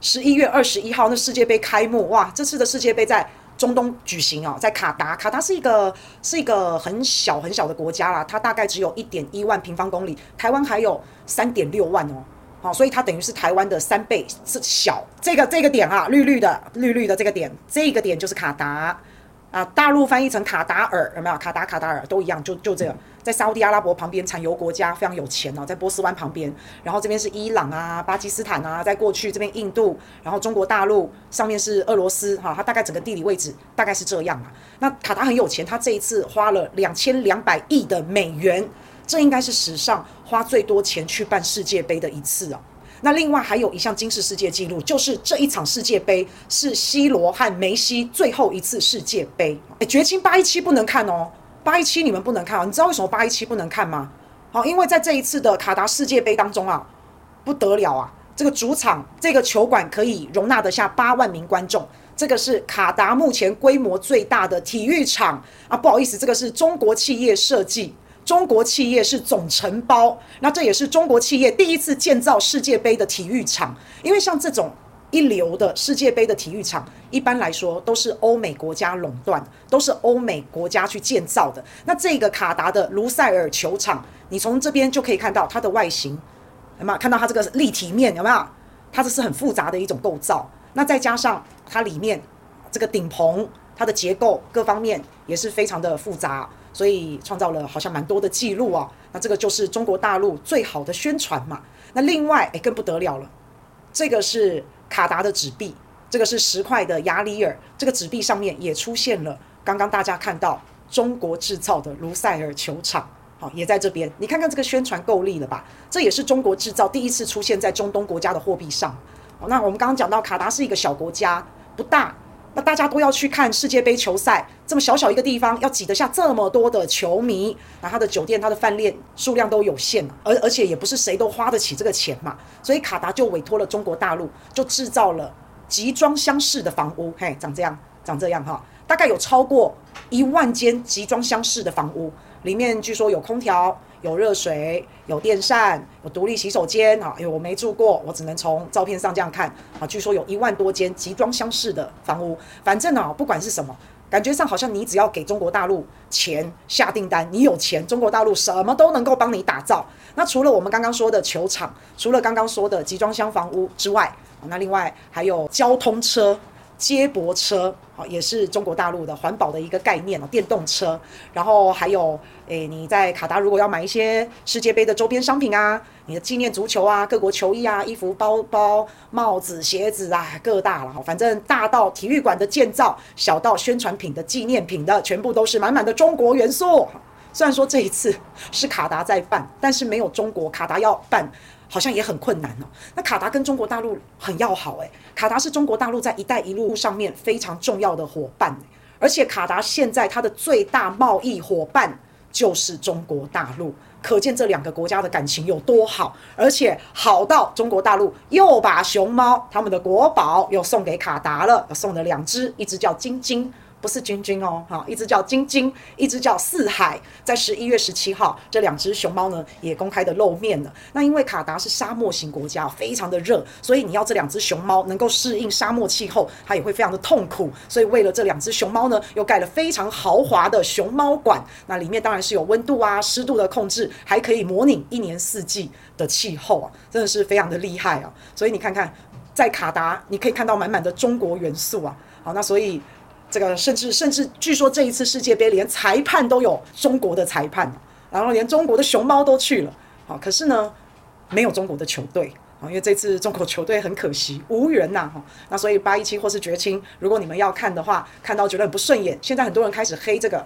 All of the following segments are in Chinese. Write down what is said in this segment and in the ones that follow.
十一月二十一号那世界杯开幕，哇！这次的世界杯在中东举行哦，在卡达。卡达是一个是一个很小很小的国家啦，它大概只有一点一万平方公里，台湾还有三点六万哦。好，所以它等于是台湾的三倍是小。这个这个点啊，绿绿的绿绿的这个点，这个点就是卡达。啊，大陆翻译成卡达尔有没有？卡达卡达尔都一样，就就这个，在沙乌地阿拉伯旁边，产油国家非常有钱哦，在波斯湾旁边，然后这边是伊朗啊、巴基斯坦啊，在过去这边印度，然后中国大陆上面是俄罗斯哈，它大概整个地理位置大概是这样嘛。那卡达很有钱，他这一次花了两千两百亿的美元，这应该是史上花最多钱去办世界杯的一次哦。那另外还有一项金氏世界纪录，就是这一场世界杯是 C 罗和梅西最后一次世界杯。诶，绝情八一七不能看哦，八一七你们不能看啊。你知道为什么八一七不能看吗？好，因为在这一次的卡达世界杯当中啊，不得了啊，这个主场这个球馆可以容纳得下八万名观众，这个是卡达目前规模最大的体育场啊。不好意思，这个是中国企业设计。中国企业是总承包，那这也是中国企业第一次建造世界杯的体育场。因为像这种一流的世界杯的体育场，一般来说都是欧美国家垄断，都是欧美国家去建造的。那这个卡达的卢塞尔球场，你从这边就可以看到它的外形，有没有看到它这个立体面？有没有？它这是很复杂的一种构造。那再加上它里面这个顶棚，它的结构各方面也是非常的复杂。所以创造了好像蛮多的记录啊，那这个就是中国大陆最好的宣传嘛。那另外诶，更不得了了，这个是卡达的纸币，这个是十块的亚里尔，这个纸币上面也出现了刚刚大家看到中国制造的卢塞尔球场，好，也在这边。你看看这个宣传够力了吧？这也是中国制造第一次出现在中东国家的货币上。好，那我们刚刚讲到卡达是一个小国家，不大。那大家都要去看世界杯球赛，这么小小一个地方要挤得下这么多的球迷，那他的酒店、他的饭店数量都有限，而而且也不是谁都花得起这个钱嘛，所以卡达就委托了中国大陆，就制造了集装箱式的房屋，嘿，长这样，长这样哈，大概有超过一万间集装箱式的房屋，里面据说有空调。有热水，有电扇，有独立洗手间啊！因为我没住过，我只能从照片上这样看啊。据说有一万多间集装箱式的房屋，反正啊，不管是什么，感觉上好像你只要给中国大陆钱下订单，你有钱，中国大陆什么都能够帮你打造。那除了我们刚刚说的球场，除了刚刚说的集装箱房屋之外，那另外还有交通车。接驳车，好，也是中国大陆的环保的一个概念哦，电动车。然后还有，诶，你在卡达如果要买一些世界杯的周边商品啊，你的纪念足球啊，各国球衣啊，衣服、包包、帽子、鞋子啊，各大了，哈反正大到体育馆的建造，小到宣传品的纪念品的，全部都是满满的中国元素。虽然说这一次是卡达在办，但是没有中国，卡达要办。好像也很困难哦。那卡达跟中国大陆很要好诶，卡达是中国大陆在“一带一路”上面非常重要的伙伴，而且卡达现在它的最大贸易伙伴就是中国大陆，可见这两个国家的感情有多好，而且好到中国大陆又把熊猫他们的国宝又送给卡达了，送了两只，一只叫晶晶。不是晶晶哦，哈，一只叫晶晶，一只叫四海，在十一月十七号，这两只熊猫呢也公开的露面了。那因为卡达是沙漠型国家，非常的热，所以你要这两只熊猫能够适应沙漠气候，它也会非常的痛苦。所以为了这两只熊猫呢，又盖了非常豪华的熊猫馆。那里面当然是有温度啊、湿度的控制，还可以模拟一年四季的气候啊，真的是非常的厉害啊。所以你看看，在卡达你可以看到满满的中国元素啊。好，那所以。这个甚至甚至据说这一次世界杯连裁判都有中国的裁判，然后连中国的熊猫都去了，好，可是呢没有中国的球队啊，因为这次中国球队很可惜无缘呐哈，那所以八一七或是绝青，如果你们要看的话，看到觉得很不顺眼，现在很多人开始黑这个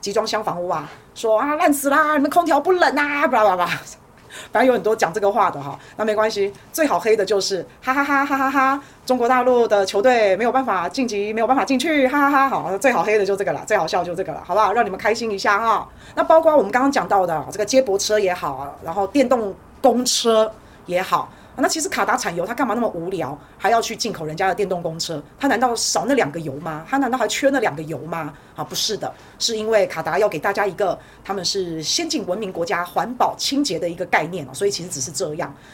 集装箱房屋啊，说啊烂死啦，你们空调不冷啊，巴拉巴拉。反正有很多讲这个话的哈，那没关系，最好黑的就是哈哈哈哈哈哈，中国大陆的球队没有办法晋级，没有办法进去，哈哈哈，好，最好黑的就这个了，最好笑就这个了，好不好？让你们开心一下哈。那包括我们刚刚讲到的这个接驳车也好，然后电动公车也好。那其实卡达产油，他干嘛那么无聊，还要去进口人家的电动公车？他难道少那两个油吗？他难道还缺那两个油吗？啊，不是的，是因为卡达要给大家一个他们是先进文明国家、环保清洁的一个概念，所以其实只是这样。